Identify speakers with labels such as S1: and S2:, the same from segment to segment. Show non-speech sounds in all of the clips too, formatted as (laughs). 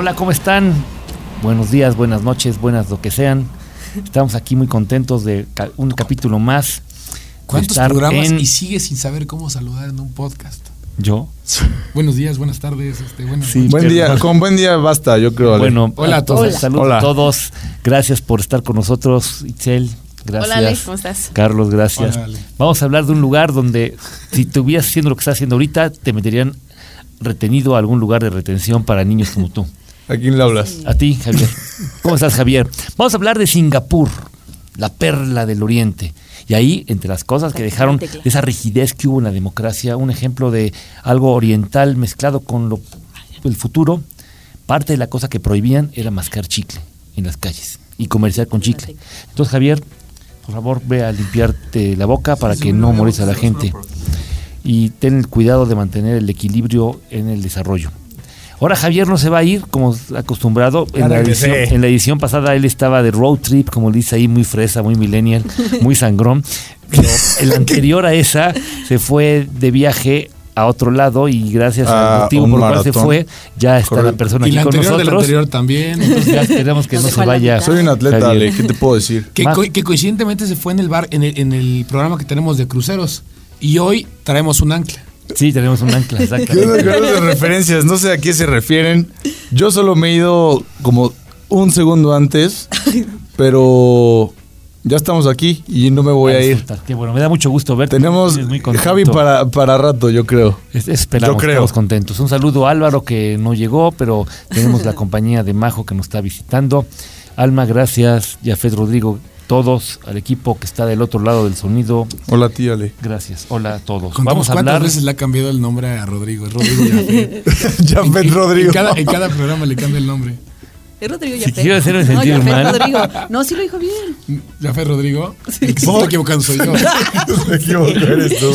S1: Hola, ¿cómo están? Buenos días, buenas noches, buenas lo que sean. Estamos aquí muy contentos de ca- un capítulo más.
S2: ¿Cuántos
S1: estar
S2: programas
S1: en-
S2: y sigues sin saber cómo saludar en un podcast?
S1: Yo. (laughs)
S2: Buenos días, buenas tardes, este, buenas
S1: Sí.
S2: noches.
S3: Buen día, con buen día basta, yo creo. Ale.
S1: Bueno,
S2: Hola a todos.
S1: Hola. Saludos
S3: Hola.
S1: a todos. Gracias por estar con nosotros, Itzel. Gracias.
S4: Hola, Ale, ¿cómo estás?
S1: Carlos, gracias.
S2: Hola.
S1: Vamos a hablar de un lugar donde si estuvieras haciendo lo que estás haciendo ahorita, te meterían retenido a algún lugar de retención para niños como tú.
S3: ¿A quién le hablas?
S1: A ti, Javier. ¿Cómo estás, Javier? Vamos a hablar de Singapur, la perla del Oriente. Y ahí, entre las cosas que dejaron de esa rigidez que hubo en la democracia, un ejemplo de algo oriental mezclado con lo, el futuro, parte de la cosa que prohibían era mascar chicle en las calles y comerciar con chicle. Entonces, Javier, por favor, ve a limpiarte la boca para que no moleste a la gente. Y ten el cuidado de mantener el equilibrio en el desarrollo. Ahora Javier no se va a ir como acostumbrado. En la, edición, en la edición pasada él estaba de road trip, como dice ahí, muy fresa, muy millennial, (laughs) muy sangrón. Pero el (laughs) anterior a esa se fue de viaje a otro lado y gracias
S3: Ah,
S1: al motivo por el cual se fue, ya está la persona
S2: Y
S1: aquí
S2: la
S1: con
S2: anterior del anterior también. (laughs)
S1: Entonces ya esperamos que no se vaya.
S3: Soy un atleta. Ale, ¿qué te puedo decir?
S2: Que, co- que coincidentemente se fue en el bar, en el, en el programa que tenemos de cruceros. Y hoy traemos un ancla.
S1: Sí, tenemos un ancla, (laughs)
S3: Yo no referencias, no sé a qué se refieren. Yo solo me he ido como un segundo antes, pero ya estamos aquí y no me voy a ir.
S1: Qué bueno, me da mucho gusto verte.
S3: Tenemos
S1: muy.
S3: Javi para, para rato, yo creo.
S1: Es- Esperamos,
S3: Yo creo.
S1: estamos contentos. Un saludo a Álvaro que no llegó, pero tenemos la (laughs) compañía de Majo que nos está visitando. Alma, gracias. Yafet Rodrigo, todos, al equipo que está del otro lado del sonido.
S3: Hola, tía Ale.
S1: Gracias. Hola a todos.
S2: Contamos
S1: Vamos a
S2: cuántas
S1: hablar.
S2: veces le ha cambiado el nombre a Rodrigo. Es Rodrigo.
S3: Jafet (laughs)
S2: En-
S3: Rodrigo.
S2: En cada, en cada programa le cambia el nombre.
S4: Es Rodrigo
S1: Si
S4: Yafet.
S1: quiero hacerme
S4: no,
S1: sentir
S4: Yafet
S1: mal.
S4: Rodrigo. No, sí lo dijo bien.
S2: Yafet Rodrigo. El que se está equivocando soy yo. (laughs)
S3: Me equivoco, eres tú.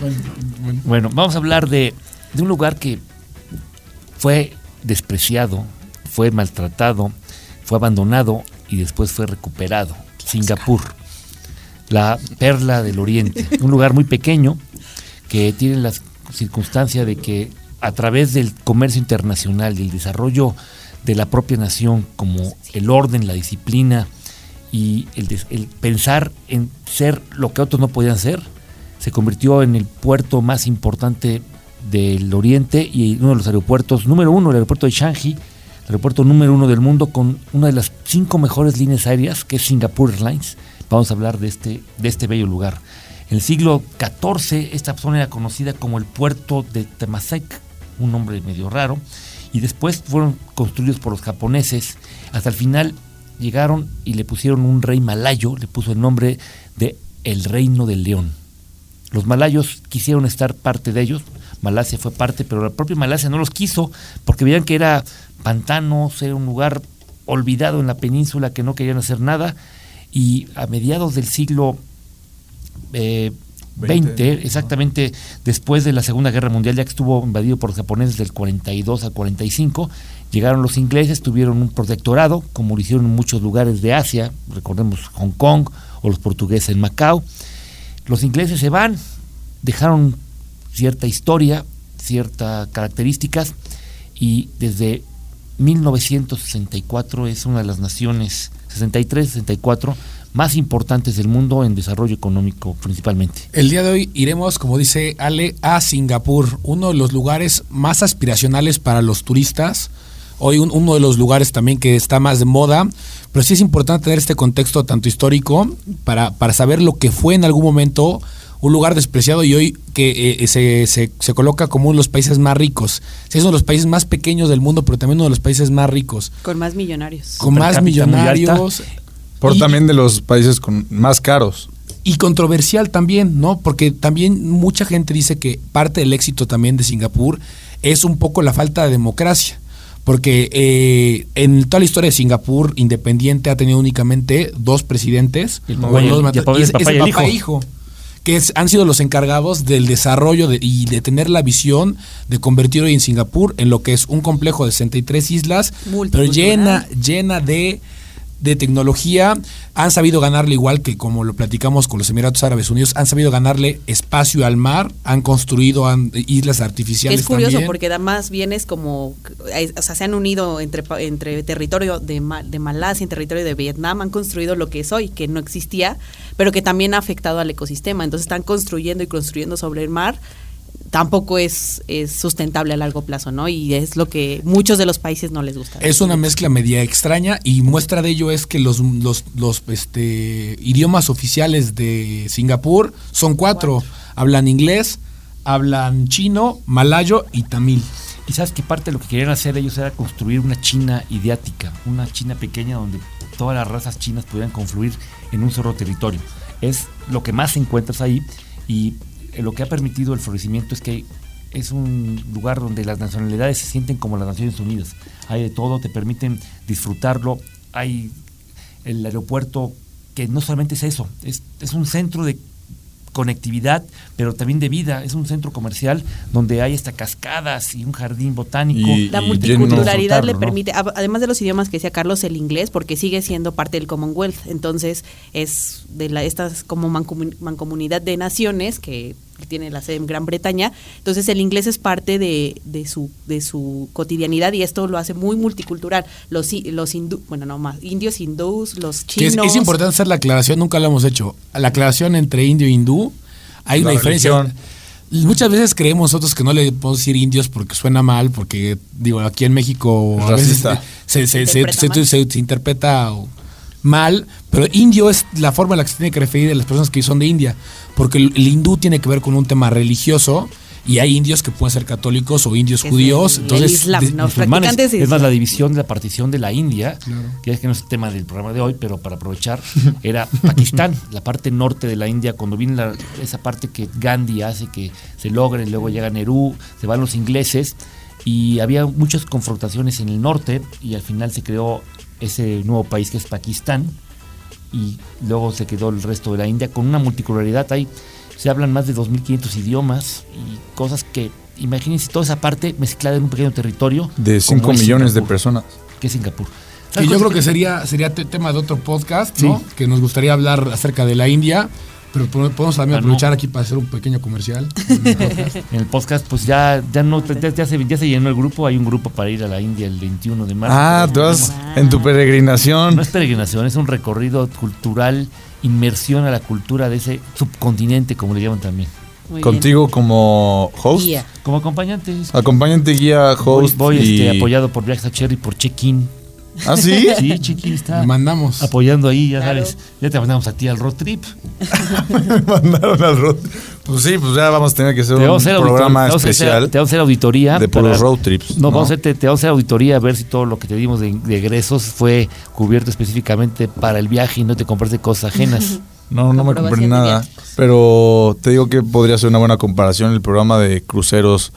S2: Bueno, bueno.
S1: Bueno, vamos a hablar de, de un lugar que fue despreciado, fue maltratado, fue abandonado y después fue recuperado. Singapur, la perla del oriente. Un lugar muy pequeño que tiene la circunstancia de que a través del comercio internacional y el desarrollo de la propia nación como el orden, la disciplina y el, pensar en ser lo que otros no podían ser, se convirtió en el puerto más importante del Oriente y uno de los aeropuertos, número uno, el aeropuerto de Shanghai, aeropuerto número uno del mundo con una de las cinco mejores líneas aéreas, que es Singapore Airlines. Vamos a hablar de este, de este bello lugar. En el siglo XIV, esta zona era conocida como el puerto de Temasek, un nombre medio raro, y después fueron construidos por los japoneses. Hasta el final llegaron y le pusieron un rey malayo, le puso el nombre de el Reino del León. Los malayos quisieron estar parte de ellos, Malasia fue parte, pero la propia Malasia no los quiso porque veían que era pantanos, era un lugar olvidado en la península que no querían hacer nada y a mediados del siglo eh, 20, exactamente después de la Segunda Guerra Mundial, ya que estuvo invadido por los japoneses del 42 al 45, llegaron los ingleses, tuvieron un protectorado, como lo hicieron en muchos lugares de Asia, recordemos Hong Kong o los portugueses en Macao. Los ingleses se van, dejaron cierta historia, ciertas características y desde 1964 es una de las naciones 63-64 más importantes del mundo en desarrollo económico principalmente.
S2: El día de hoy iremos, como dice Ale, a Singapur, uno de los lugares más aspiracionales para los turistas. Hoy un- uno de los lugares también que está más de moda, pero sí es importante tener este contexto tanto histórico para, para saber lo que fue en algún momento un lugar despreciado y hoy que eh, se, se- se coloca como uno de los países más ricos. Sí, es uno de los países más pequeños del mundo, pero también uno de los países más ricos,
S4: Con más millonarios.
S2: con más millonarios.
S3: Por
S2: Y-
S3: también de los países con más caros.
S2: y controversial también, ¿no? Porque también mucha gente dice que parte del éxito también de Singapur es un poco la falta de democracia. Porque eh, en toda la historia de Singapur, independiente ha tenido únicamente dos presidentes.
S1: Y el- y papá-
S2: y
S1: el
S2: es-
S1: papá
S2: es
S1: y el
S2: papá
S1: hijo.
S2: hijo, que es- han sido los encargados del desarrollo de- y de tener la visión de convertir hoy en Singapur en lo que es un complejo de 63 islas, pero llena, llena de de tecnología, han sabido ganarle igual que como lo platicamos con los Emiratos Árabes Unidos, han sabido ganarle espacio al mar, han construido han- islas artificiales
S4: es curioso
S2: también.
S4: porque además bien es como, eh, o sea, se han unido entre, entre territorio de, de Malasia y territorio de Vietnam, han construido lo que es hoy, que no existía, pero que también ha afectado al ecosistema. Entonces están construyendo y construyendo sobre el mar. Tampoco es, es sustentable a largo plazo, ¿no? Y es lo que muchos de los países no les gusta.
S2: Es una mezcla media extraña y muestra de ello es que los, los, los, este, idiomas oficiales de Singapur son cuatro. Hablan inglés, hablan chino, malayo y tamil.
S1: Y sabes que parte de lo que querían hacer ellos era construir una China ideática, una China pequeña donde todas las razas chinas pudieran confluir en un solo territorio. Es lo que más encuentras ahí y lo que ha permitido el florecimiento es que es un lugar donde las nacionalidades se sienten como las Naciones Unidas. Hay de todo, te permiten disfrutarlo. Hay el aeropuerto que no solamente es eso, es, es un centro de conectividad, pero también de vida. Es un centro comercial donde hay hasta cascadas y un jardín botánico.
S3: Y-
S4: La
S3: y
S4: multiculturalidad le permite, además de los idiomas que decía Carlos, el inglés, porque sigue siendo parte del Commonwealth. Entonces, es de la, estas como mancomun- mancomunidad de naciones que tiene la sede en Gran Bretaña. Entonces, el inglés es parte de, de su, de su cotidianidad y esto lo hace muy multicultural. Los, hindú, bueno, no más, indios hindús, los
S2: es,
S4: chinos.
S2: es importante hacer la aclaración, nunca lo hemos hecho. La aclaración entre indio e hindú, hay
S3: La
S2: una diferencia.
S3: religión.
S2: Muchas veces creemos nosotros que no le podemos decir indios porque suena mal, porque digo, aquí en México a veces se, se- se- se interpreta mal, pero indio es la forma en la que se tiene que referir a las personas que son de India, porque el, el hindú tiene que ver con un tema religioso y hay indios que pueden ser católicos o indios
S4: es
S2: judíos,
S4: el- el
S2: entonces
S4: Islam,
S2: de-
S4: de
S1: es más la división, la partición de la India, que es que no es el tema del programa de hoy, pero para aprovechar, (laughs) era Pakistán, la parte norte de la India, cuando viene la- esa parte que Gandhi hace que se logre, luego llega Nehru, se van los ingleses, y había muchas confrontaciones en el norte, y al final se creó ese nuevo país que es Pakistán, y luego se quedó el resto de la India con una multiculturalidad. Ahí se hablan más de 2.500 idiomas y cosas que, imagínense toda esa parte mezclada en un pequeño territorio.
S3: De
S1: como
S3: 5
S1: es
S3: millones de
S1: Singapur,
S3: personas.
S1: Que es Singapur.
S2: Que
S1: ¿Sabes
S2: yo creo que
S1: el-
S2: sería, sería te- tema de otro podcast,
S1: Sí.
S2: ¿no? Que nos gustaría hablar acerca de la India, pero po- podemos también
S1: Ah, no.
S2: aprovechar aquí para hacer un pequeño comercial. (laughs)
S1: En el podcast, pues ya, ya no ya, ya se, ya se llenó el grupo. Hay un grupo para ir a la India el 21 de marzo.
S3: Ah, tú
S4: Wow.
S3: en tu peregrinación.
S1: No es peregrinación, es un recorrido cultural, inmersión a la cultura de ese subcontinente, como le llaman también.
S4: Muy bien.
S3: Contigo como host.
S4: Guía.
S1: Como acompañantes.
S3: Acompañante, guía, host.
S1: voy,
S3: y...
S1: este, apoyado por Viajes a Cherry, por Check-in.
S3: ¿Ah, sí? (laughs)
S1: Sí, Check-in está
S2: mandamos.
S1: apoyando ahí, ya
S4: Claro.
S1: sabes. Ya te mandamos a ti al road trip. (laughs)
S3: Me mandaron al road. Pues sí, pues ya vamos a tener que hacer
S1: Te
S3: un
S1: hacer
S3: programa
S1: auditor- te vamos a hacer-
S3: especial
S1: Te vamos a hacer auditoría.
S3: de
S1: para-
S3: puros road trips.
S1: No, vamos a hacer, te, te vamos a hacer auditoría a ver si todo lo que te dimos de, de egresos fue cubierto específicamente para el viaje y no te compraste cosas ajenas. (laughs)
S3: No, no me compré nada. Pero te digo que podría ser una buena comparación el programa de cruceros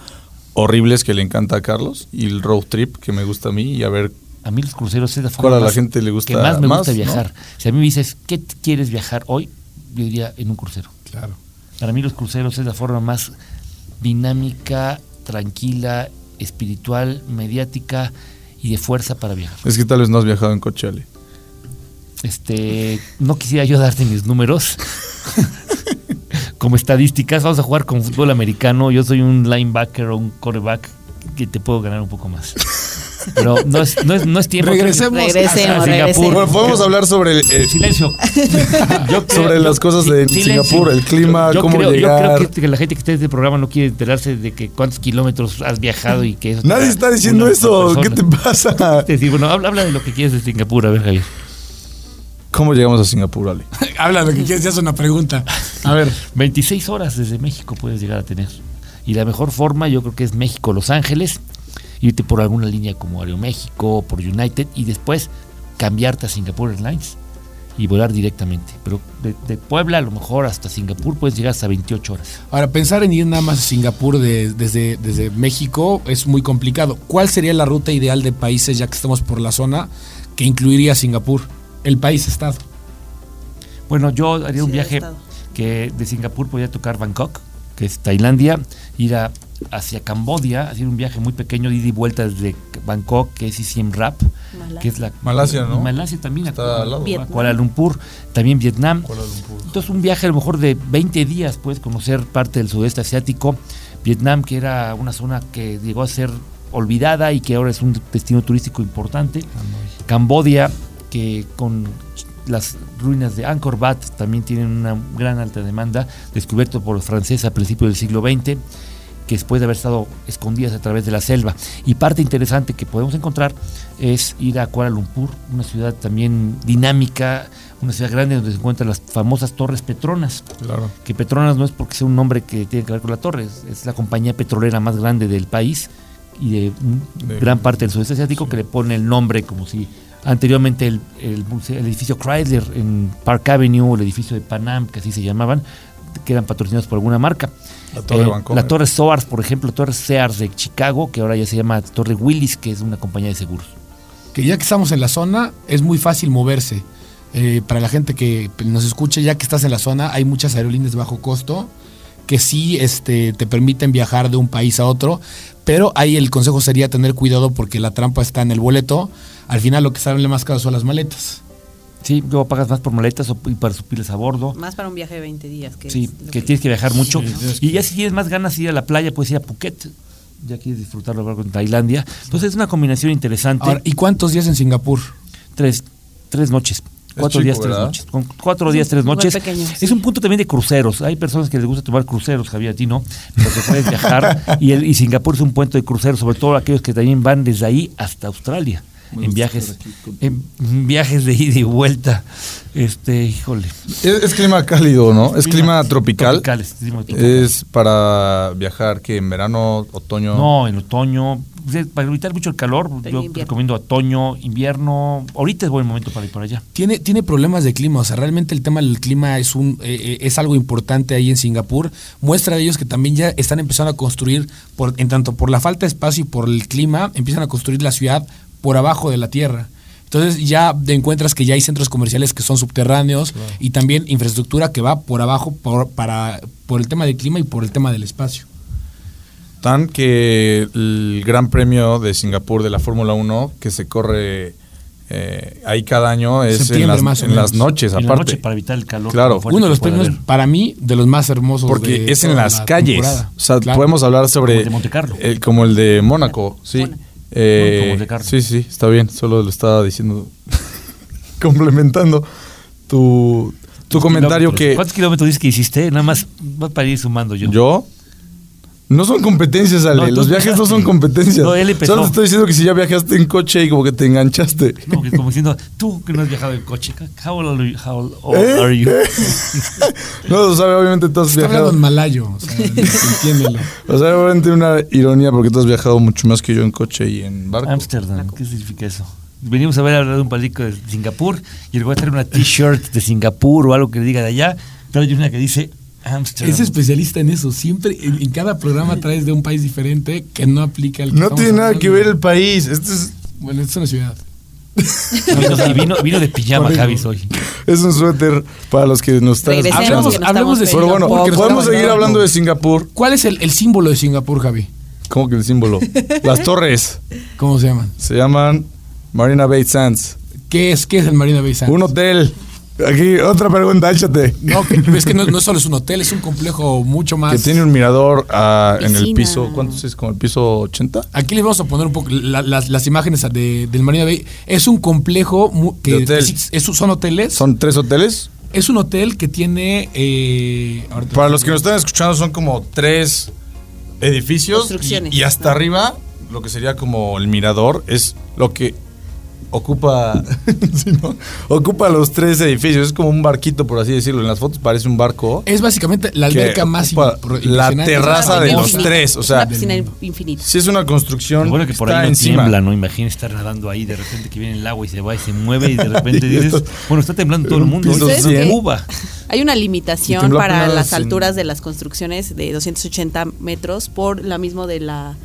S3: horribles que le encanta a Carlos y el road trip que me gusta a mí y a ver
S1: A mí los cruceros es la forma
S3: ¿Cuál a la
S1: más-
S3: gente le gusta
S1: que más me
S3: más,
S1: gusta
S3: no?
S1: viajar. Si a mí me dices, ¿qué quieres viajar hoy? Yo diría en un crucero.
S2: Claro.
S1: Para mí los cruceros es la forma más dinámica, tranquila, espiritual, mediática y de fuerza para viajar.
S3: Es que tal vez no has viajado en coche, Ale.
S1: Este, no quisiera yo darte mis números (laughs) como estadísticas. Vamos a jugar con fútbol americano. Yo soy un linebacker o un quarterback que te puedo ganar un poco más. (laughs) Pero no es, no es, no es tiempo.
S2: Regresemos.
S4: Regresemos,
S1: a Singapur.
S4: regresemos.
S3: Bueno, podemos hablar sobre el, eh,
S1: Silencio. (laughs) Yo creo-
S3: Sobre las cosas de Singapur, el clima,
S1: yo
S3: cómo
S1: creo,
S3: llegar.
S1: Yo creo que, que la gente que está en este programa no quiere enterarse de que cuántos kilómetros has viajado y que eso.
S3: Nadie está diciendo eso. ¿Qué te pasa? (laughs)
S1: Es decir, bueno, habla, habla de lo que quieres de Singapur, a ver, Javier.
S3: ¿Cómo llegamos a Singapur, Ale? (laughs)
S2: Habla lo que quieras, ya es una pregunta. A ver,
S1: 26 horas desde México puedes llegar a tener. Y la mejor forma yo creo que es México-Los Ángeles, irte por alguna línea como Aeroméxico, por United y después cambiarte a Singapore Airlines y volar directamente. Pero de, de Puebla a lo mejor hasta Singapur puedes llegar hasta 28 horas.
S2: ahora pensar en ir nada más a Singapur de- desde, desde México es muy complicado. ¿Cuál sería la ruta ideal de países, ya que estamos por la zona, que incluiría Singapur? El país-estado.
S1: Bueno, yo haría un
S4: Sí,
S1: viaje
S4: estado.
S1: que de Singapur podía tocar Bangkok, que es Tailandia, ir a hacia Cambodia, hacer un viaje muy pequeño ida y vuelta desde Bangkok, que es Siem Rap,
S4: Malasia.
S1: que es la
S3: Malasia, ¿no?
S1: Malasia también, a-
S3: Está al lado.
S1: Kuala Lumpur, también Vietnam.
S3: Kuala Lumpur.
S1: Entonces un viaje a lo mejor de 20 días, puedes conocer parte del sudeste asiático, Vietnam, que era una zona que llegó a ser olvidada y que ahora es un destino turístico importante, Cambodia, que con las ruinas de Angkor Wat también tienen una gran alta demanda, descubierto por los franceses a principios del siglo XX, que después de haber estado escondidas a través de la selva. Y parte interesante que podemos encontrar es ir a Kuala Lumpur, una ciudad también dinámica, una ciudad grande donde se encuentran las famosas Torres Petronas
S3: Claro.
S1: que Petronas no es porque sea un nombre que tiene que ver con la torre, es, la compañía petrolera más grande del país y de, mm,
S3: De-
S1: gran parte del sudeste asiático que le pone el nombre como si anteriormente el, el edificio Chrysler en Park Avenue, el edificio de Panam, que así se llamaban, que eran patrocinados por alguna marca.
S3: La Torre
S1: Eh, la Torre Soars, por ejemplo, Torre Sears de Chicago, que ahora ya se llama Torre Willis, que es una compañía de seguros.
S2: que ya que estamos en la zona, es muy fácil moverse. Eh, para la gente que nos escuche, ya que estás en la zona, hay muchas aerolíneas de bajo costo que sí este, te permiten viajar de un país a otro, pero ahí el consejo sería tener cuidado porque la trampa está en el boleto. Al final lo que sale más caro son las maletas.
S1: Sí, luego pagas más por maletas o y para subirles a bordo.
S4: Más para un viaje de 20 días. Que
S1: Sí, que tienes que viajar mucho.
S3: Sí,
S1: y ya si tienes más ganas de ir a la playa, puedes ir a Phuket. Ya quieres disfrutarlo algo en Tailandia. Entonces es una combinación interesante.
S2: Ahora, ¿y cuántos días en Singapur?
S1: tres, tres noches. Cuatro
S3: chico,
S1: días, tres noches. Con cuatro días, tres noches.
S4: pequeño,
S1: Es
S4: sí.
S1: un punto también de cruceros. Hay personas que les gusta tomar cruceros, Javier, a ti no, pero que puedes viajar. (laughs) y, el, y Singapur es un puente de cruceros, sobre todo aquellos que también van desde ahí hasta Australia. En viajes, en viajes de ida y vuelta. Este, híjole.
S3: Es, es clima cálido, ¿no? Es clima tropical.
S1: Tropical, es clima tropical.
S3: Es para viajar que en verano, otoño.
S1: No, en otoño. Para evitar mucho el calor, yo
S4: invierno.
S1: recomiendo otoño, invierno. Ahorita es buen momento para ir por allá.
S2: Tiene, tiene problemas de clima, o sea, realmente el tema del clima es, un, eh, eh, es algo importante ahí en Singapur. Muestra de ellos que también ya están empezando a construir, por, en tanto por la falta de espacio y por el clima, empiezan a construir la ciudad por abajo de la tierra. Entonces ya te encuentras que ya hay centros comerciales que son subterráneos y también infraestructura que va por abajo por, para, por el tema del clima y por el tema del espacio.
S3: Tan que el Gran Premio de Singapur de la Fórmula 1 que se corre eh, ahí cada año es en las,
S2: más
S3: en las noches,
S1: En la
S3: aparte.
S1: noche para evitar el calor.
S3: Claro.
S2: Uno de los premios,
S1: haber.
S2: para mí, de los más hermosos.
S3: Porque
S2: de
S3: es en las
S2: la
S3: calles.
S2: temporada.
S3: O sea,
S2: Claro.
S3: podemos hablar sobre.
S1: Como el de Monte Carlo.
S3: el- como el de Mónaco, sí.
S4: Mónaco.
S3: Eh,
S1: Como Carlo.
S3: sí, sí, está bien. Solo lo estaba diciendo. (laughs) complementando tu, tu comentario que.
S1: ¿Cuántos kilómetros dices que hiciste? Nada más para ir sumando yo.
S3: ¿Yo? No son competencias, Ale.
S1: No,
S3: Los viajes no son (laughs) competencias.
S1: No, él empezó.
S3: Solo te estoy diciendo que si ya viajaste en coche y como que te enganchaste.
S1: No, que como diciendo, tú que no has viajado en coche, how old are you? How old
S3: ¿Eh?
S1: are you? (laughs)
S3: No, o sea, obviamente tú has
S2: Está
S3: viajado.
S2: en malayo, o sea, (laughs) entiéndelo.
S3: O sea, obviamente una ironía porque tú has viajado mucho más que yo en coche y en barco.
S1: Amsterdam, ¿qué significa eso? Venimos a ver hablar de un palico de Singapur y le voy a traer una t-shirt de Singapur o algo que le diga de allá. Trae una que dice Amsterdam.
S2: Es especialista en eso. Siempre, en, en cada programa traes de un país diferente que no aplica el que
S3: No tiene nada que ver el país. Esto es,
S2: Bueno, es una ciudad.
S1: Vino- vino, vino de pijama. Javis, hoy.
S3: es un suéter para los que nos están
S4: Regresemos,
S3: escuchando.
S2: Hablemos-
S4: no
S2: hablemos de
S3: Pero bueno, podemos
S2: estamos
S3: seguir
S2: hablando.
S3: hablando de Singapur.
S2: ¿Cuál es el, el símbolo de Singapur, Javi?
S3: ¿Cómo que el símbolo? Las (laughs) torres.
S2: ¿Cómo se llaman?
S3: Se llaman Marina Bay Sands.
S2: ¿Qué es, qué es el Marina Bay Sands?
S3: Un hotel. Aquí, otra pregunta, échate.
S2: No, que- es que no, no solo es un hotel, es un complejo mucho más.
S3: Que tiene un mirador ah, en el piso. ¿Cuánto es? ¿Como el piso 80?
S2: Aquí les vamos a poner un poco la- las, las imágenes de- del Marina Bay. Es un complejo que
S3: De hotel.
S2: es- son hoteles.
S3: Son tres hoteles.
S2: Es un hotel que tiene. eh,
S3: Para los que nos están escuchando, son como tres edificios.
S4: Construcciones.
S3: Y, y hasta arriba, lo que sería como el mirador, es lo que ocupa. (laughs) sí, ¿no? Ocupa los tres edificios. Es como un barquito, por así decirlo. En las fotos parece un barco.
S2: Es básicamente la alberca más
S3: la terraza de
S4: Infinita.
S3: los tres. O sea,
S4: una piscina infinita.
S3: si es una construcción.
S1: Lo bueno que por
S3: está
S1: ahí no
S3: encima.
S1: tiembla, ¿no? Imagina estar nadando ahí, de repente que viene el agua y se va y se mueve y de (laughs) repente
S3: Y
S1: dices,
S3: esto-
S1: bueno, está temblando todo el mundo. es. (laughs) Cuba.
S4: Hay una limitación para las alturas de las construcciones de 280 metros por la mismo de la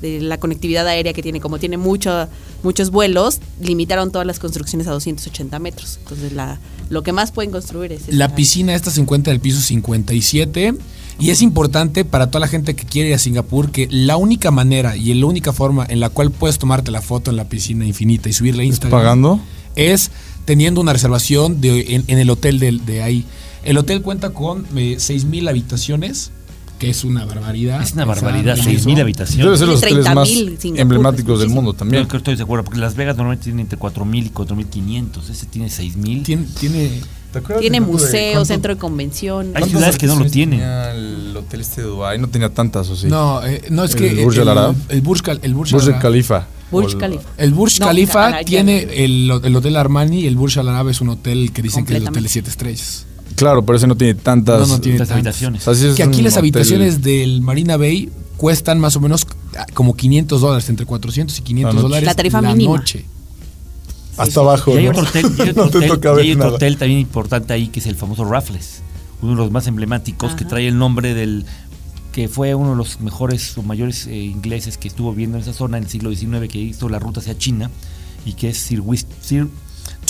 S4: de la conectividad aérea que tiene, como tiene mucho, muchos vuelos, limitaron todas las construcciones a 280 metros. Entonces la, lo que más pueden construir es
S2: La
S4: esta-
S2: piscina esta se encuentra en el piso 57 Y es importante para toda la gente que quiere ir a Singapur que la única manera y la única forma en la cual puedes tomarte la foto en la piscina infinita y subirla a Instagram
S3: ¿Pagando?
S2: es teniendo una reservación de, en, en el hotel de, de ahí. El hotel cuenta con eh, 6.000 habitaciones, que es una barbaridad.
S1: Es una barbaridad,
S2: en
S1: 6
S2: eso.
S1: mil
S3: Debe
S1: habitaciones.
S3: ser los
S4: Tiene
S3: hoteles más
S4: 30,000 Singapur,
S3: emblemáticos del mundo también.
S1: Yo creo que estoy de acuerdo, porque Las Vegas normalmente tienen entre 4.000 y 4.500. Ese tiene 6.000.
S2: Tiene, tiene
S3: ¿Te acuerdas
S4: Tiene museo, centro de convención.
S1: Hay ciudades que no lo
S3: habitaciones
S1: tienen.
S3: el hotel este de Dubái no tenía tantas, ¿o sí?
S2: No, eh, no es que
S3: ¿El Burj Al Arab?
S2: el Burj, Khal- el Burj
S3: Burj
S2: Al
S3: Khalifa.
S4: Burj
S3: el-
S4: Khalifa.
S2: El Burj
S4: No,
S2: Khalifa
S4: Al-
S2: tiene el, el Hotel Armani y el Burj Al Arab es un hotel que dicen que es el hotel de
S4: Completamente.
S2: siete estrellas.
S3: Claro, pero ese no tiene tantas.
S2: No, no tiene
S1: Las
S2: tantas.
S1: habitaciones.
S3: O sea,
S2: Que aquí las
S3: hotel-
S2: habitaciones del Marina Bay cuestan más o menos ah, como 500 dólares, entre 400 y 500
S3: La noche.
S2: dólares
S4: La tarifa mínima.
S2: noche.
S3: Hasta abajo.
S1: Y hay
S3: ¿no?
S1: otro hotel, y hay (laughs) otro
S3: no
S1: hotel-
S3: toca
S1: y
S3: ver
S1: hay otro
S3: nada.
S1: hotel también importante ahí que es el famoso Raffles, uno de los más emblemáticos que trae el nombre del que fue uno de los mejores o mayores eh, ingleses que estuvo viviendo en esa zona en el siglo XIX que hizo la ruta hacia China y que es Sir, Sir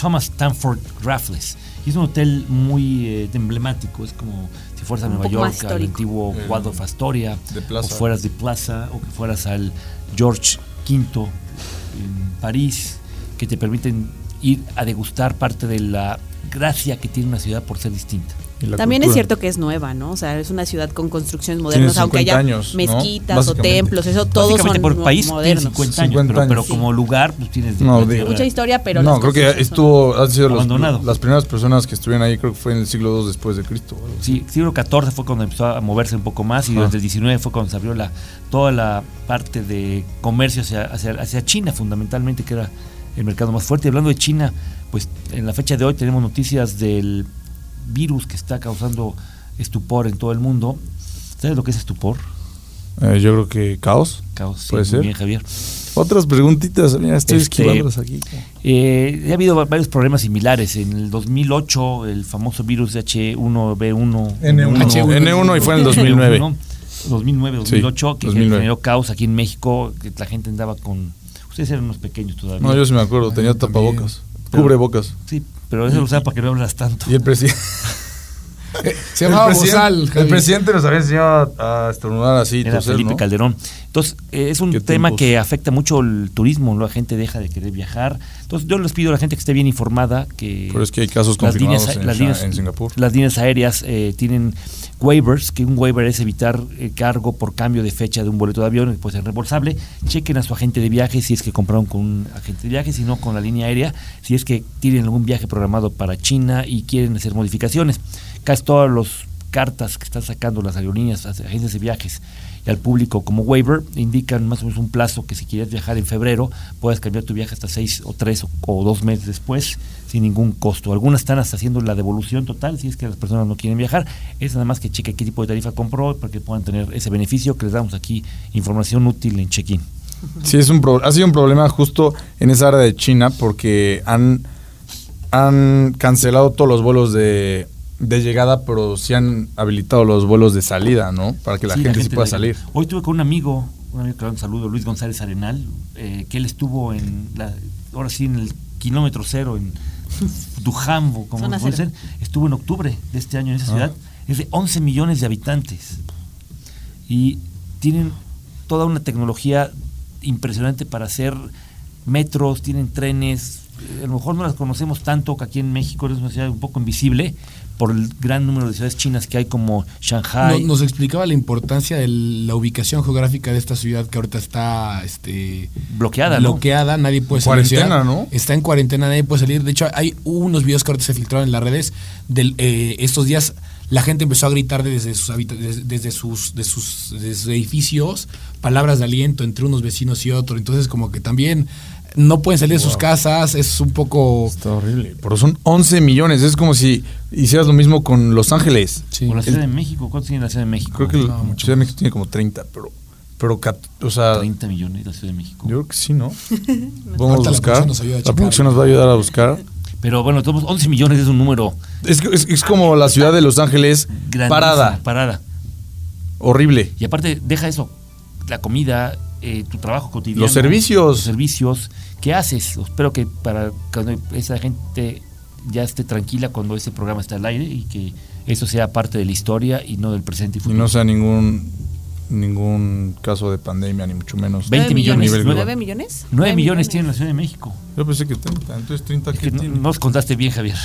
S1: Thomas Stanford Raffles. Y es un hotel muy eh, emblemático, es como si fueras a
S4: Un
S1: Nueva York, al antiguo
S3: Eh,
S1: Waldorf Astoria,
S3: de Plaza.
S1: o fueras de Plaza, o que fueras al George V en París, que te permiten ir a degustar parte de la gracia que tiene una ciudad por ser distinta.
S4: También es cierto que es nueva, ¿no? O sea, es una ciudad con construcciones modernas,
S3: Tiene
S4: aunque
S3: 50
S4: haya
S3: años, ¿no?
S4: mezquitas o templos, eso todos son
S1: por país tiene
S4: modernos.
S1: 50 años,
S3: 50
S1: pero, como lugar pues tienes
S3: No,
S1: de-
S4: Mucha historia, pero
S3: no, creo que estuvo, han sido los- las primeras personas que estuvieron ahí, creo que fue en el siglo II después de Cristo.
S1: Sí, siglo XIV fue cuando empezó a moverse un poco más y durante el XIX fue cuando se abrió la, toda la parte de comercio hacia, hacia, hacia China fundamentalmente, que era el mercado más fuerte. Y hablando de China, pues en la fecha de hoy tenemos noticias del virus que está causando estupor en todo el mundo. ¿Sabes lo que es estupor?
S3: Eh, yo creo que caos.
S1: Caos, sí,
S3: Puede
S1: muy
S3: ser.
S1: bien, Javier.
S3: Otras preguntitas, mira, estoy
S1: Este,
S3: esquivándolas aquí.
S1: Eh, ha habido va- varios problemas similares. En el 2008, el famoso virus H1B1.
S3: N1,
S2: H1.
S3: N1 y fue en el 2009.
S1: 2009, 2008,
S3: Sí,
S1: que
S3: 2009.
S1: generó caos aquí en México, que la gente andaba con... Ustedes eran unos pequeños todavía.
S3: No, yo sí me acuerdo, tenía tapabocas,
S1: Pero-
S3: cubrebocas.
S1: Sí, pero eso lo usaba para que no hablas tanto.
S3: Y el presidente. (laughs)
S2: Se llamaba
S3: el, presidente
S2: Bozal,
S3: el presidente nos había enseñado a, estornudar así.
S1: Era
S3: toser,
S1: Felipe
S3: ¿no?
S1: Calderón. Entonces, eh, es un tema
S3: tiempos.
S1: que afecta mucho el turismo, la gente deja de querer viajar. Entonces, yo les pido a la gente que esté bien informada que
S3: Pero es que hay casos
S1: las líneas,
S3: confirmados en,
S1: las líneas-
S3: en Singapur.
S1: las líneas aéreas eh, tienen waivers, que un waiver es evitar eh, cargo por cambio de fecha de un boleto de avión, puede ser reembolsable. Chequen a su agente de viaje si es que compraron con un agente de viaje, si no con la línea aérea, si es que tienen algún viaje programado para China y quieren hacer modificaciones. Casi todas las cartas que están sacando las aerolíneas, las agencias de viajes al público como waiver indican más o menos un plazo que si quieres viajar en febrero puedes cambiar tu viaje hasta seis o tres o, o dos meses después sin ningún costo. Algunas están hasta haciendo la devolución total si es que las personas no quieren viajar. Es nada más que cheque qué tipo de tarifa compró para que puedan tener ese beneficio que les damos aquí información útil en check-in.
S3: Sí, es un pro- ha sido un problema justo en esa área de China porque han, han cancelado todos los vuelos de, de llegada, pero sí han habilitado los vuelos de salida, ¿no? Para que la
S1: Sí,
S3: gente sí pueda salir.
S1: Hoy tuve con un amigo, un amigo que un saludo, Luis González Arenal, eh, que él estuvo en la, ahora sí en el kilómetro cero en Dujambo, como
S4: Zona
S1: dicen, estuvo en octubre de este año en esa
S3: Ah.
S1: ciudad, es de 11 millones de habitantes y tienen toda una tecnología impresionante para hacer metros, tienen trenes, a lo mejor no las conocemos tanto, que aquí en México es una ciudad un poco invisible por el gran número de ciudades chinas que hay como Shanghai.
S2: No- nos explicaba la importancia de la ubicación geográfica de esta ciudad que ahorita está este,
S1: bloqueada, ¿no?
S2: bloqueada, nadie puede salir.
S3: Cuarentena. ¿no?
S2: Está en cuarentena, nadie puede salir. De hecho, hay unos videos que ahorita se filtraron en las redes. De estos días la gente empezó a gritar desde sus, desde, desde sus, de sus, de sus edificios palabras de aliento entre unos vecinos y otros. Entonces, como que también no pueden salir de sus casas, es un poco...
S3: Está horrible. Pero son 11 millones. Es como si hicieras lo mismo con Los Ángeles.
S2: Sí.
S1: O la Ciudad de México, ¿cuántos tiene la Ciudad de México?
S3: Creo que
S2: No,
S3: la
S2: mucho
S3: Ciudad de México tiene como 30, pero. Pero, o sea,
S1: 30 millones la Ciudad de México.
S3: yo creo que sí, ¿no? (laughs) Vamos a
S2: la
S3: buscar.
S2: producción nos ayuda a
S3: La producción nos va a ayudar a buscar.
S1: Pero bueno, todos 11 millones es un número
S3: Es, que- es- es como la ciudad de Los Ángeles
S1: grandísimo,
S3: parada.
S1: Parada.
S3: Horrible.
S1: Y aparte, deja eso, la comida, eh, tu trabajo cotidiano.
S3: Los servicios.
S1: Los servicios. ¿Qué haces? Espero que para cuando esa gente ya esté tranquila cuando ese programa esté al aire y que eso sea parte de la historia y no del presente y
S3: Y
S1: futuro.
S3: no sea ningún ningún caso de pandemia, ni mucho menos.
S1: 20
S4: ¿Nueve
S1: millones.
S3: Nivel global.
S4: ¿Nueve millones?
S1: 9 millones tiene la Ciudad de México.
S3: Yo pensé que 30, entonces 30
S1: Es
S3: que
S1: que no,
S3: tiene.
S1: no nos contaste bien, Javier.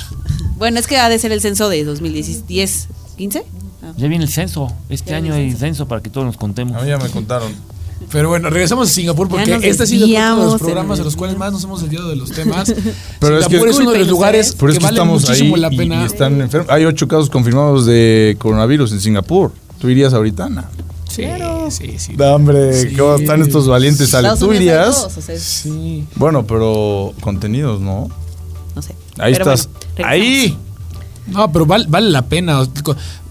S4: Bueno, es que ha de ser el censo de 2010, 10, 15. Ah.
S1: Ya viene el censo. Este
S4: Ya
S1: año hay censo para que todos nos contemos.
S3: A mí ya me contaron.
S2: Pero bueno, regresamos a Singapur porque este ha sido uno de los programas en los cuales más nos hemos desviado de los (laughs) temas.
S3: Pero es que-
S2: Singapur es uno de los lugares que
S3: que
S2: vale
S3: estamos ahí
S2: muchísimo la pena.
S3: y están enfermos. Hay ocho casos confirmados de coronavirus en Singapur. ¿Tú irías ahorita, Ana?
S2: Sí, sí, sí.
S3: Hombre,
S2: Sí.
S3: ¿cómo están estos valientes?
S4: Estados
S3: ¿Tú irías?
S4: dos, o sea,
S2: Sí.
S3: Bueno, pero contenidos, ¿no?
S4: no sé.
S3: Ahí
S4: Pero
S3: estás.
S4: bueno,
S3: ahí.
S2: No, pero vale, vale la pena.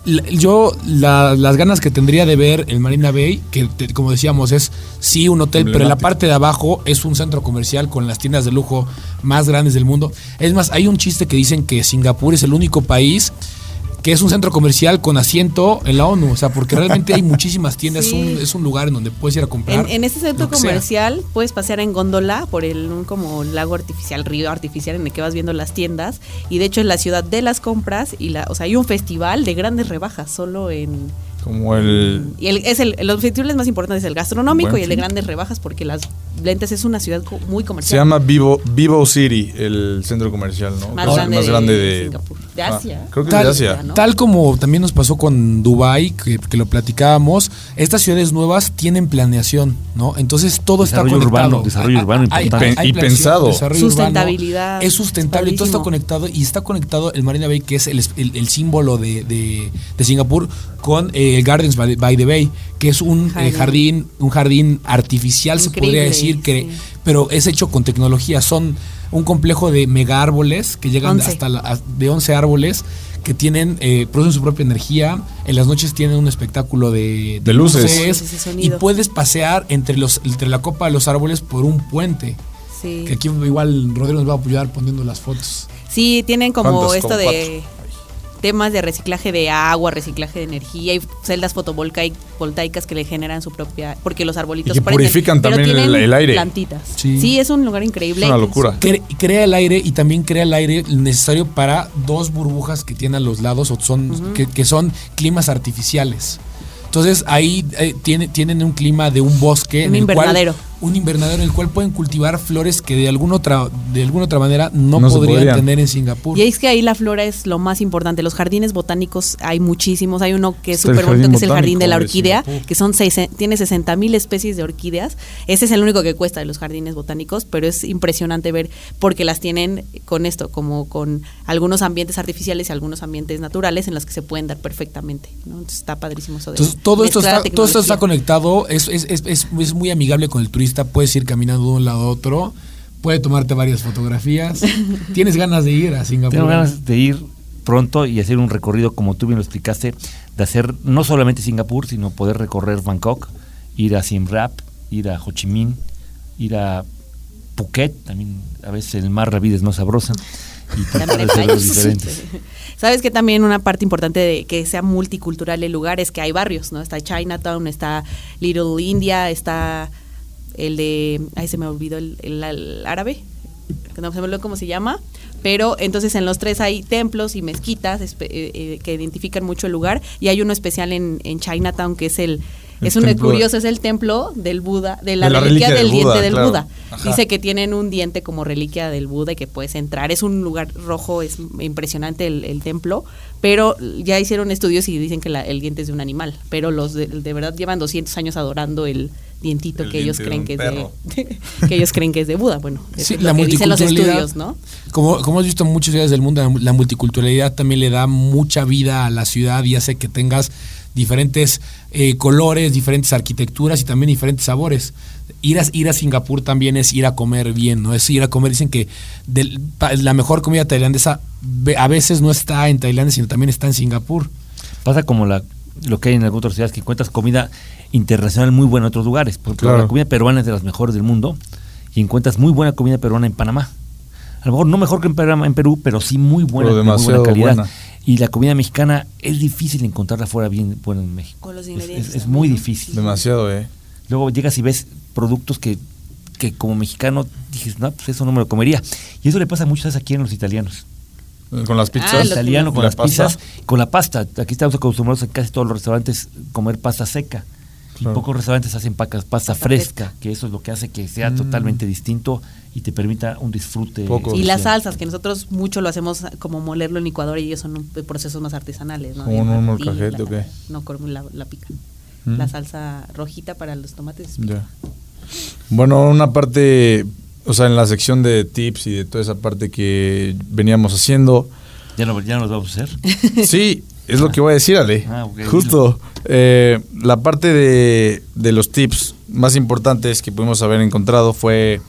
S2: Yo, la- las ganas que tendría de ver el Marina Bay, que te- como decíamos, es sí un hotel, pero en la parte de abajo es un centro comercial con las tiendas de lujo más grandes del mundo. Es más, hay un chiste que dicen que Singapur es el único país que es un centro comercial con asiento en la ONU. O sea, porque realmente hay (laughs) muchísimas tiendas.
S4: Sí.
S2: Es, un, es un lugar en donde puedes ir a comprar.
S4: En, en este centro
S2: sea.
S4: comercial puedes pasear en góndola por el un como lago artificial, río artificial en el que vas viendo las tiendas y de hecho es la ciudad de las compras y la, o sea, hay un festival de grandes rebajas solo en
S3: Como el.
S4: y el, es el, los festivales más importantes es el gastronómico y el de grandes rebajas porque las lentes es una ciudad muy comercial.
S3: Se llama Vivo, Vivo City, el centro comercial, ¿no?
S4: Más grande
S3: más
S4: de
S3: grande de.
S4: Singapur. De
S3: Ah,
S4: Asia.
S3: creo que
S2: Tal,
S3: es de Asia.
S4: ¿no?
S2: tal como también nos pasó con Dubai, que, que lo platicábamos, estas ciudades nuevas tienen planeación, ¿no? Entonces todo
S1: Desarrollo
S2: está conectado.
S1: urbano, desarrollo urbano importante.
S3: Y pen- y pensado.
S2: desarrollo urbano.
S4: Sustentabilidad.
S2: Es sustentable y todo está conectado y está conectado el Marina Bay, que es el, el- el símbolo de, de- de Singapur, con eh, el Gardens by, by the Bay, que es un eh,
S4: Jardín.
S2: un jardín artificial, se podría decir, que,
S4: sí.
S2: pero es hecho con tecnología. Son un complejo de mega árboles que llegan
S4: Once.
S2: hasta la- de 11 árboles que tienen eh, producen su propia energía. En las noches tienen un espectáculo de,
S3: De luces.
S4: Luces y
S2: puedes pasear entre los entre la copa de los árboles por un puente.
S4: Sí.
S2: Que aquí igual Rodrigo nos va a apoyar poniendo las fotos.
S4: Sí, tienen como esto
S3: Como
S4: de temas de reciclaje de agua, reciclaje de energía y celdas fotovoltaicas que le generan su propia porque los arbolitos
S3: Y que
S4: prenden,
S3: purifican
S4: pero
S3: también el-
S4: tienen
S3: el aire.
S4: plantitas.
S2: Sí.
S4: Sí. es un lugar increíble.
S3: Es una locura.
S2: Cre- crea el aire y también crea el aire necesario para dos burbujas que tiene a los lados o son que, que son climas artificiales. Entonces ahí eh, tiene- tienen un clima de un bosque.
S4: Un
S2: en el cual-
S4: invernadero.
S2: Un invernadero en el cual pueden cultivar flores que de alguna otra, de alguna otra manera no, podrían,
S3: podrían.
S2: tener en Singapur.
S4: Y es que ahí la flora es lo más importante. Los jardines botánicos hay muchísimos. Hay uno que es súper bonito, que es el jardín de la
S3: de
S4: orquídea, que son seis, tiene 60 mil especies de orquídeas. Ese es el único que cuesta de los jardines botánicos, pero es impresionante ver porque las tienen con esto, como con algunos ambientes artificiales y algunos ambientes naturales en los que se pueden dar perfectamente. ¿no? Entonces está padrísimo eso de
S2: Entonces, todo esto, está, todo esto está conectado, es, es, es, es- es muy amigable con el turista, puedes ir caminando de un lado a otro, puede tomarte varias fotografías. (laughs) ¿Tienes ganas de ir a Singapur?
S1: Tengo ganas de ir pronto y hacer un recorrido, como tú bien lo explicaste, de hacer no solamente Singapur, sino poder recorrer Bangkok, ir a Siem Reap, ir a Ho Chi Minh, ir a Phuket, también a veces el mar la vida es más sabrosa, y
S4: También
S1: diferentes. (laughs)
S4: Sabes que también una parte importante de que sea multicultural el lugar es que hay barrios, ¿no? Está Chinatown, está Little India, está el de, ay se me olvidó el, el- el árabe, no se me olvidó cómo se llama, pero entonces en los tres hay templos y mezquitas eh, eh, que identifican mucho el lugar y hay uno especial en, en Chinatown que es el
S3: El
S4: es un curioso, es el templo del Buda, de la,
S3: De la
S4: reliquia,
S3: reliquia
S4: del
S3: del Buda,
S4: diente del
S3: claro.
S4: Buda.
S3: Ajá.
S4: Dice que tienen un diente como reliquia del Buda y que puedes entrar. Es un lugar rojo, es impresionante el, el templo, pero ya hicieron estudios y dicen que la- el diente es de un animal, pero los de, de verdad llevan 200 años adorando el dientito
S3: El
S4: que ellos creen que es de, (laughs) que ellos creen que es de Buda. Bueno, eso
S2: Sí,
S4: es
S2: la
S4: lo que dicen los
S2: multiculturalidad.
S4: estudios, ¿no?
S2: Como, como hemos visto en muchas ciudades del mundo, la- multiculturalidad también le da mucha vida a la ciudad y hace que tengas diferentes eh, colores, diferentes arquitecturas y también diferentes sabores. Ir a, ir a Singapur también es ir a comer bien, ¿no? Es ir a comer, dicen que la mejor comida tailandesa a veces no está en Tailandia, sino también está en Singapur.
S1: Pasa como la, lo que hay en algunas otras ciudades, que encuentras comida internacional muy buena en otros lugares. Por ejemplo,
S3: Claro.
S1: la comida peruana es de las mejores del mundo y encuentras muy buena comida peruana en Panamá. A lo mejor no mejor que en Perú, en Perú pero sí muy buena, muy buena calidad.
S3: buena.
S1: Y la comida mexicana es difícil encontrarla fuera bien buena en México.
S4: Con los
S1: Es-
S4: ingredientes
S1: es, muy difícil.
S3: Demasiado, ¿eh?
S1: Luego llegas y ves productos que, que como mexicano dices, no, pues eso no me lo comería. Y eso le pasa muchas veces aquí en los italianos.
S3: Con las pizzas.
S4: Ah,
S1: el
S4: lo-
S1: italiano con
S3: La
S1: las
S3: pasta.
S1: pizzas, con la pasta. Aquí estamos acostumbrados en casi todos los restaurantes comer pasta seca. Y
S3: Claro.
S1: pocos restaurantes hacen pasta, pasta fresca,
S4: fresca.
S1: que eso es lo que hace que sea
S3: Mm.
S1: totalmente distinto y te permita un disfrute.
S3: Poco.
S4: Y las salsas, que nosotros mucho lo hacemos como molerlo en licuadora y ellos son un- procesos más artesanales, ¿no?
S3: ¿Como
S4: De
S3: un molcajete
S4: la-
S3: o qué?
S4: No, con la, la pican.
S3: Mm.
S4: La salsa rojita para los tomates.
S3: Ya. Bueno, una parte, o sea, en la sección de tips y de toda esa parte que veníamos haciendo,
S1: Ya no, ya no los vamos a hacer.
S3: sí, es lo que voy a decir, Ale.
S1: Ah, ok,
S3: Justo, eh, la parte de, de los tips más importantes que pudimos haber encontrado fue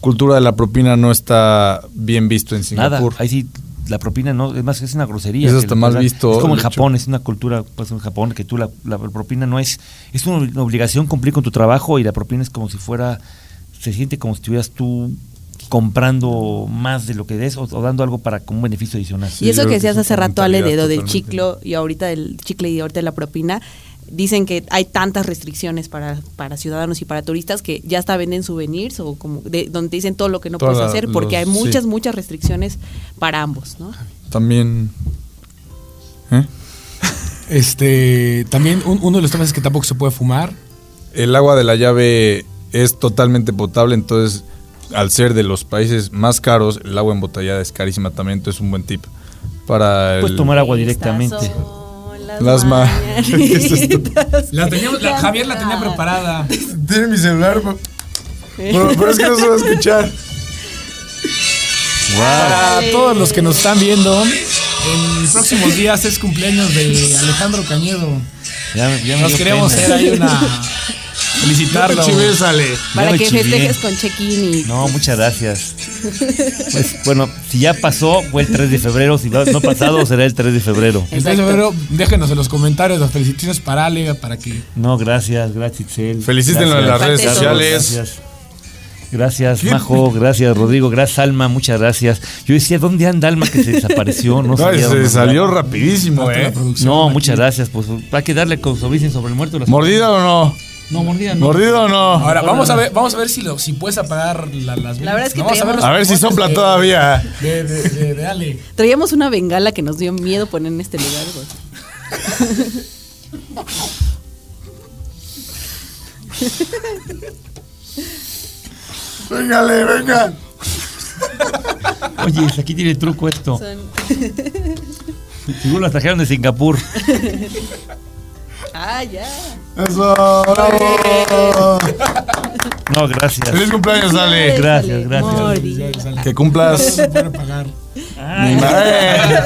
S3: cultura de la propina no está bien visto en
S1: Nada,
S3: Singapur.
S1: ahí sí, la propina no, es más, es una grosería.
S3: Eso
S1: que
S3: está mal
S1: sea,
S3: visto,
S1: Es como en
S3: hecho.
S1: Japón, es una cultura, pues en Japón, que tú la, la propina no es, es una ob- obligación cumplir con tu trabajo y la propina es como si fuera, se siente como si estuvieras tú comprando más de lo que des o, o dando algo para como un beneficio adicional.
S3: Sí,
S4: y eso que decías hace rato, Ale, de lo del chiclo y ahorita del chicle y ahorita de la propina, dicen que hay tantas restricciones para, para ciudadanos y para turistas que ya hasta venden souvenirs o como de, donde te dicen todo lo que no
S3: Toda
S4: puedes hacer porque
S3: los-
S4: hay muchas,
S3: sí.
S4: muchas restricciones para ambos, ¿no?
S3: También... ¿eh? (laughs)
S2: Este, también un- uno de los temas es que tampoco se puede fumar.
S3: El agua de la llave es totalmente potable, entonces al ser de los países más caros, el agua embotellada es carísima también, entonces es un buen tip para el...
S1: Puedes tomar agua directamente.
S4: las
S3: Las ma-. (laughs)
S2: La teníamos, la- Javier la tenía preparada.
S3: Tiene mi celular, pero, pero es que no se va a escuchar. (laughs)
S2: Para todos los que nos están viendo, en próximos días es cumpleaños de Alejandro Cañedo.
S1: Ya
S2: Nos queremos hacer ahí una. (laughs) Felicitarlo.
S3: sale.
S4: Para que
S1: chivié.
S4: festejes con check-in y
S1: No, muchas gracias. (laughs) Pues, bueno, si ya pasó, fue el 3 de febrero. Si no no ha pasado, será el 3 de febrero.
S2: El 3 de febrero, déjenos en los comentarios las felicitaciones para Ale, para que.
S1: No, gracias, gracias, Itzel.
S3: Felicítenlo en las
S4: redes
S3: sociales.
S1: Gracias. Gracias, Majo, gracias, Rodrigo, gracias, Alma, muchas gracias. Yo decía, ¿dónde anda Alma que se desapareció? No, (laughs)
S3: No,
S1: sabía
S3: se
S1: dónde
S3: salió rapidísimo, eh.
S1: No,
S2: aquí.
S1: muchas gracias. Pues hay que darle con sobre sobre el muerto.
S3: ¿Mordida o no?
S1: No, mordida no.
S3: ¿Mordida o no?
S2: Ahora, vamos a ver, vamos a ver si, lo, si puedes apagar la- las
S4: La verdad es que
S2: Vamos a ver,
S4: traíamos-
S2: los
S3: A ver si sopla
S2: de-
S3: todavía.
S2: De, de, de- de Ale.
S4: traíamos una bengala que nos dio miedo poner en este lugar. güey.
S3: Véngale, venga.
S1: Oye, aquí tiene truco esto.
S4: Son-
S1: Seguro las trajeron de Singapur. (laughs)
S4: Ah, ya.
S3: Eso, bravo.
S1: No, gracias.
S3: Feliz cumpleaños, Ale.
S1: Gracias, gracias.
S4: Mordida.
S3: Que cumplas. (laughs)
S2: No puede pagar.
S1: Ay.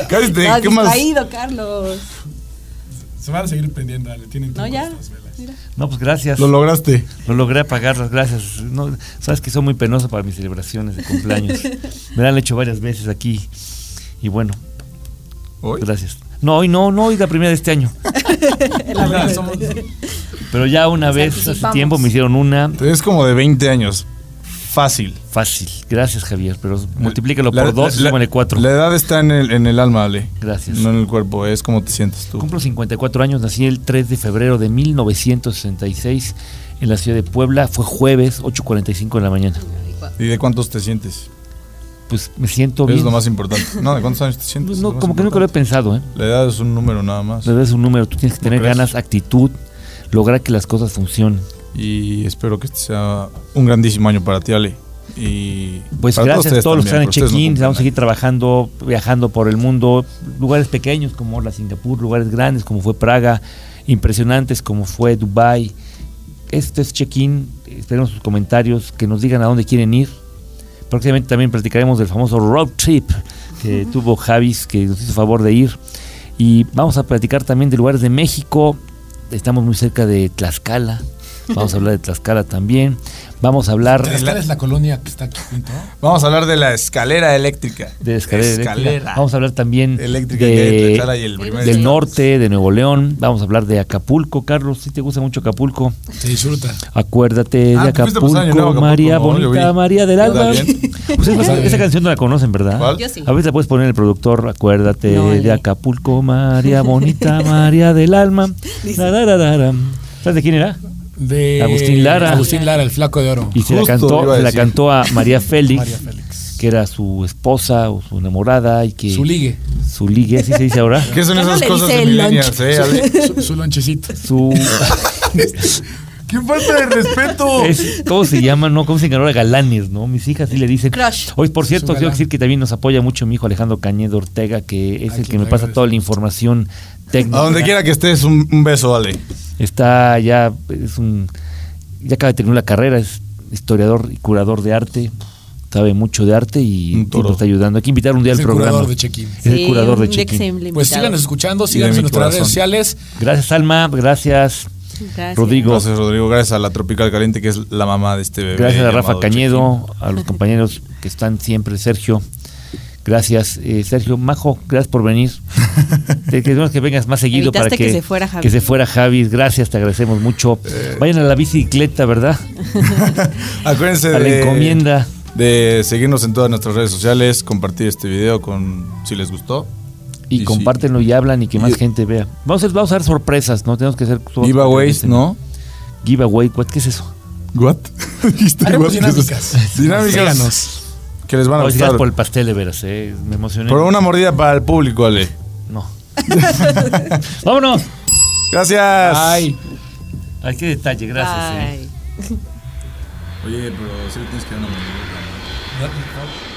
S3: Cállate,
S4: Estás
S3: ¿qué más?
S4: distraído, Carlos.
S2: Se van a seguir prendiendo, Ale. Tienen
S4: No, ya.
S2: estas velas.
S4: Mira.
S1: No, pues gracias.
S3: Lo lograste.
S1: Lo logré apagarlas, gracias. No, sabes que soy muy penoso para mis celebraciones de cumpleaños. (laughs) Me la han hecho varias veces aquí. Y bueno,
S3: ¿Hoy?
S1: gracias. No, hoy no, no, hoy la primera de este año. (laughs)
S4: La.
S2: Somos-
S1: Pero ya una
S4: Nos
S1: vez, hace tiempo, me hicieron una
S3: Es como de 20 años. Fácil.
S1: fácil. Gracias, Javier. Pero multiplícalo
S3: La-
S1: por dos y
S3: la-
S1: súmale cuatro.
S3: La edad está en el, en el alma, Ale.
S1: Gracias.
S3: No en el cuerpo, es como te sientes tú.
S1: Cumplo 54 años, nací el 3 de febrero de 1966 en la ciudad de Puebla. Fue jueves, 8.45 de la mañana.
S3: ¿Y de cuántos te sientes?
S1: Pues me siento
S3: Es
S1: bien.
S3: lo más importante. No, ¿de cuántos años te sientes? Es
S1: no, como que nunca lo he pensado, ¿eh?
S3: La edad es un número nada más.
S1: Le das un número, tú tienes que
S3: ¿No
S1: tener
S3: crees?
S1: ganas, actitud, lograr que las cosas funcionen.
S3: Y espero que este sea un grandísimo año para ti, Ale. Y
S1: Pues gracias a todos los que están en
S3: no
S1: check-in, vamos a seguir trabajando, viajando por el mundo, lugares pequeños como la Singapur, lugares grandes como fue Praga, impresionantes como fue Dubai. Este es check-in, esperemos sus comentarios, que nos digan a dónde quieren ir. Próximamente también platicaremos del famoso road trip que tuvo Javis, que nos hizo favor de ir. Y vamos a platicar también de lugares de México. Estamos muy cerca de Tlaxcala. (laughs) Vamos a hablar de Tlaxcala también. Vamos a hablar
S2: Tlaxcala es la colonia que está aquí junto.
S3: Vamos a hablar de la escalera eléctrica.
S1: de escalera, eléctrica.
S3: Escalera.
S1: Vamos a hablar también
S3: Eléctrica
S1: de,
S3: Tlaxcala y el primer
S1: del norte, de Nuevo León. Vamos a hablar de Acapulco. Carlos, si te gusta mucho Acapulco,
S2: Se disfruta.
S1: acuérdate
S3: Ah,
S1: de
S3: ¿tú fuiste a pasar año
S1: Acapulco? María
S3: No,
S1: bonita. María del
S3: ¿Está
S1: Alba. Pues (laughs) esa, esa canción no la conocen, ¿verdad?
S3: ¿Cuál?
S4: Yo sí.
S1: A veces la puedes poner el productor, acuérdate
S4: No,
S1: de
S4: le-
S1: Acapulco, María bonita, María del alma. (laughs) ¿Sabes de quién era?
S2: De
S1: Agustín Lara.
S2: Agustín Lara, el flaco de oro.
S1: Y se la cantó,
S3: a
S1: se la cantó a María (laughs) Félix,
S2: María Félix.
S1: que era su esposa o su enamorada y que
S2: Su ligue.
S1: su ligue, así se dice ahora. (laughs)
S3: ¿Qué son
S4: ¿Qué no
S3: esas cosas de millennials, eh?
S2: Su, su lonchecito.
S1: Su (laughs)
S3: ¡Qué falta de respeto! (laughs)
S1: es- ¿cómo se llama? No, ¿cómo se llama? ahora? Galanes, ¿no? Mis hijas sí le dicen.
S4: Crush.
S1: Hoy, por cierto, quiero decir que también nos apoya mucho mi hijo Alejandro Cañedo Ortega, que es el que me pasa toda la información técnica.
S3: A donde quiera que estés, un, un beso, Ale.
S1: Está ya, es un, ya acaba de terminar la carrera, es historiador y curador de arte, sabe mucho de arte y, nos está ayudando. Hay que invitar un día
S2: Es
S1: al
S2: el
S1: programa.
S2: curador de check-in.
S1: Es el curador de
S4: ex-invitado.
S2: Pues síganos escuchando, síganos en nuestras
S3: corazón.
S2: redes sociales.
S1: Gracias, Alma, gracias.
S4: Gracias.
S1: Rodrigo.
S3: Gracias, Rodrigo. Gracias a la Tropical Caliente, que es la mamá de este bebé.
S1: Gracias a Rafa Cañedo, a los compañeros que están siempre, Sergio. Gracias, eh, Sergio. Majo, gracias por venir. (laughs) Te queremos que vengas más seguido
S4: Evitaste
S1: para que,
S4: que se fuera Javi.
S1: que se fuera Javi. Gracias, te agradecemos mucho. Vayan a la bicicleta, ¿verdad? (laughs)
S3: Acuérdense
S1: A la
S3: de,
S1: encomienda.
S3: de seguirnos en todas nuestras redes sociales, compartir este video con si les gustó.
S1: Y,
S3: sí.
S1: compártenlo y hablan y que más
S3: Y-
S1: gente vea. Vamos a, hacer, vamos a dar sorpresas, ¿no? Tenemos que hacer...
S3: Giveaways, ¿no?
S1: Giveaway, ¿what? ¿qué es eso?
S3: ¿What? (laughs) Dijiste what?
S2: dinámicas. (laughs)
S3: Dinámicas
S2: Síganos.
S3: que les van a gustar.
S1: por el pastel, de veras, eh. Me emocioné.
S3: Por una mordida para el público, Ale.
S1: No. (laughs) Vámonos.
S3: Gracias.
S2: Ay.
S1: Ay, qué detalle, gracias. eh.
S4: Ay.
S3: Oye, pero si le tienes que dar una mordida.